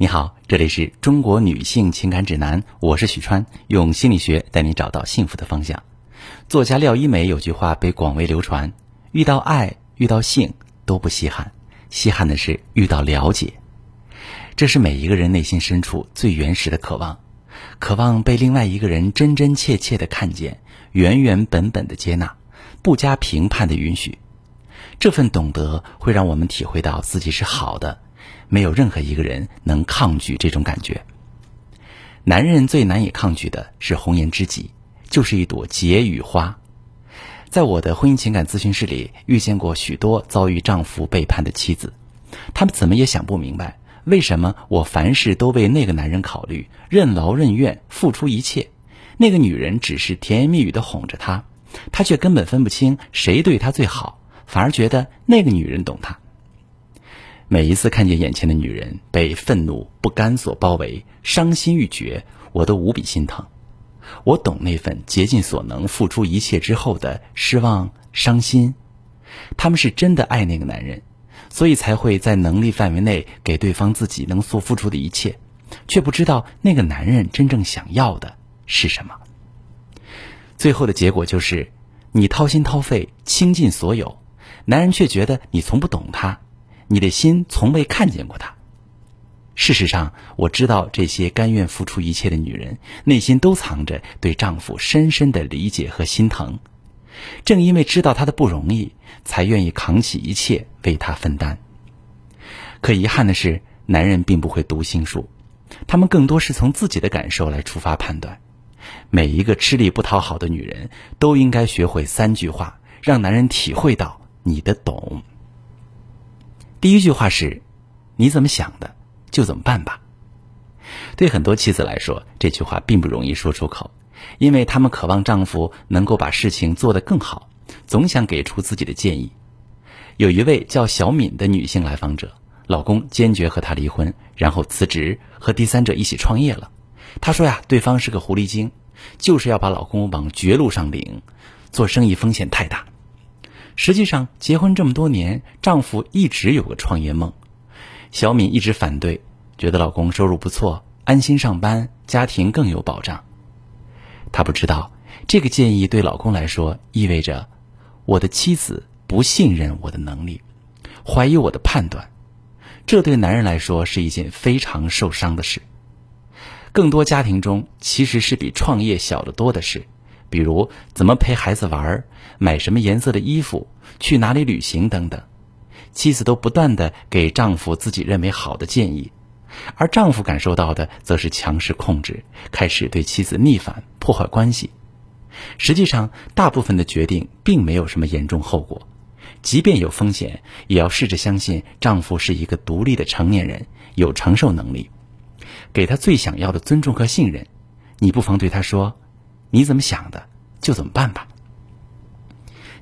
你好，这里是中国女性情感指南，我是许川，用心理学带你找到幸福的方向。作家廖一梅有句话被广为流传：遇到爱、遇到性都不稀罕，稀罕的是遇到了解。这是每一个人内心深处最原始的渴望，渴望被另外一个人真真切切的看见，原原本本的接纳，不加评判的允许。这份懂得会让我们体会到自己是好的。没有任何一个人能抗拒这种感觉。男人最难以抗拒的是红颜知己，就是一朵解语花。在我的婚姻情感咨询室里，遇见过许多遭遇丈夫背叛的妻子，她们怎么也想不明白，为什么我凡事都为那个男人考虑，任劳任怨，付出一切，那个女人只是甜言蜜语的哄着他，他却根本分不清谁对他最好，反而觉得那个女人懂他。每一次看见眼前的女人被愤怒、不甘所包围，伤心欲绝，我都无比心疼。我懂那份竭尽所能、付出一切之后的失望、伤心。他们是真的爱那个男人，所以才会在能力范围内给对方自己能所付出的一切，却不知道那个男人真正想要的是什么。最后的结果就是，你掏心掏肺、倾尽所有，男人却觉得你从不懂他。你的心从未看见过他。事实上，我知道这些甘愿付出一切的女人，内心都藏着对丈夫深深的理解和心疼。正因为知道他的不容易，才愿意扛起一切为他分担。可遗憾的是，男人并不会读心术，他们更多是从自己的感受来出发判断。每一个吃力不讨好的女人，都应该学会三句话，让男人体会到你的懂。第一句话是：“你怎么想的，就怎么办吧。”对很多妻子来说，这句话并不容易说出口，因为他们渴望丈夫能够把事情做得更好，总想给出自己的建议。有一位叫小敏的女性来访者，老公坚决和她离婚，然后辞职和第三者一起创业了。她说呀，对方是个狐狸精，就是要把老公往绝路上领，做生意风险太大。实际上，结婚这么多年，丈夫一直有个创业梦。小敏一直反对，觉得老公收入不错，安心上班，家庭更有保障。她不知道，这个建议对老公来说意味着我的妻子不信任我的能力，怀疑我的判断。这对男人来说是一件非常受伤的事。更多家庭中，其实是比创业小得多的事。比如怎么陪孩子玩，买什么颜色的衣服，去哪里旅行等等，妻子都不断的给丈夫自己认为好的建议，而丈夫感受到的则是强势控制，开始对妻子逆反，破坏关系。实际上，大部分的决定并没有什么严重后果，即便有风险，也要试着相信丈夫是一个独立的成年人，有承受能力，给他最想要的尊重和信任。你不妨对他说。你怎么想的，就怎么办吧。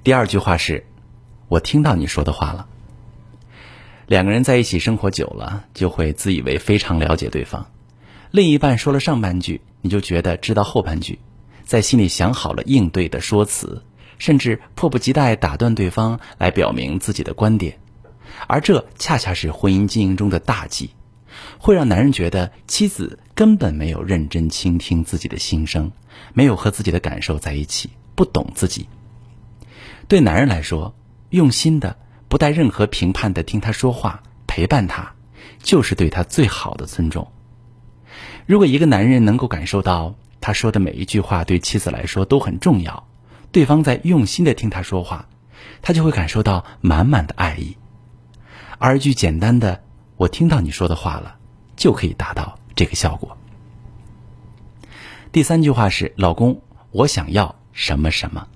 第二句话是：“我听到你说的话了。”两个人在一起生活久了，就会自以为非常了解对方。另一半说了上半句，你就觉得知道后半句，在心里想好了应对的说辞，甚至迫不及待打断对方来表明自己的观点。而这恰恰是婚姻经营中的大忌。会让男人觉得妻子根本没有认真倾听自己的心声，没有和自己的感受在一起，不懂自己。对男人来说，用心的、不带任何评判的听他说话，陪伴他，就是对他最好的尊重。如果一个男人能够感受到他说的每一句话对妻子来说都很重要，对方在用心的听他说话，他就会感受到满满的爱意。而一句简单的。我听到你说的话了，就可以达到这个效果。第三句话是：“老公，我想要什么什么。”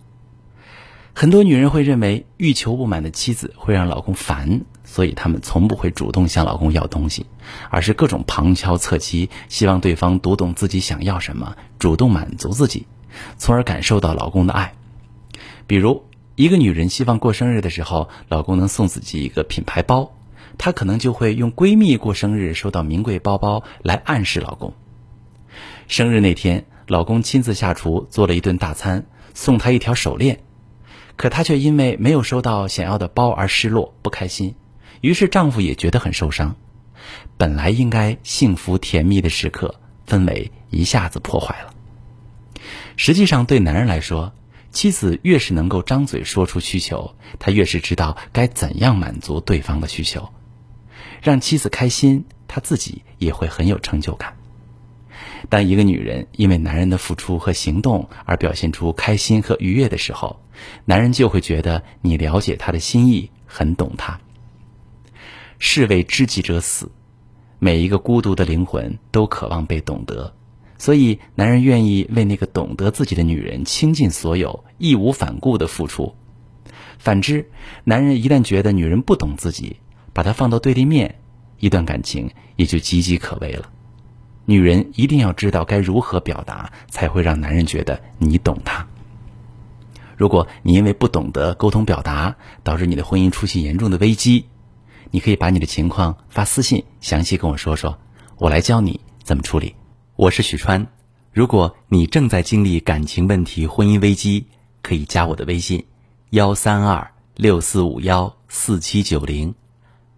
很多女人会认为欲求不满的妻子会让老公烦，所以她们从不会主动向老公要东西，而是各种旁敲侧击，希望对方读懂自己想要什么，主动满足自己，从而感受到老公的爱。比如，一个女人希望过生日的时候，老公能送自己一个品牌包。她可能就会用闺蜜过生日收到名贵包包来暗示老公。生日那天，老公亲自下厨做了一顿大餐，送她一条手链，可她却因为没有收到想要的包而失落不开心。于是丈夫也觉得很受伤。本来应该幸福甜蜜的时刻，氛围一下子破坏了。实际上，对男人来说，妻子越是能够张嘴说出需求，他越是知道该怎样满足对方的需求，让妻子开心，他自己也会很有成就感。当一个女人因为男人的付出和行动而表现出开心和愉悦的时候，男人就会觉得你了解他的心意，很懂他。士为知己者死，每一个孤独的灵魂都渴望被懂得，所以男人愿意为那个懂得自己的女人倾尽所有，义无反顾的付出。反之，男人一旦觉得女人不懂自己，把它放到对立面，一段感情也就岌岌可危了。女人一定要知道该如何表达，才会让男人觉得你懂他。如果你因为不懂得沟通表达，导致你的婚姻出现严重的危机，你可以把你的情况发私信，详细跟我说说，我来教你怎么处理。我是许川，如果你正在经历感情问题、婚姻危机，可以加我的微信：幺三二六四五幺四七九零，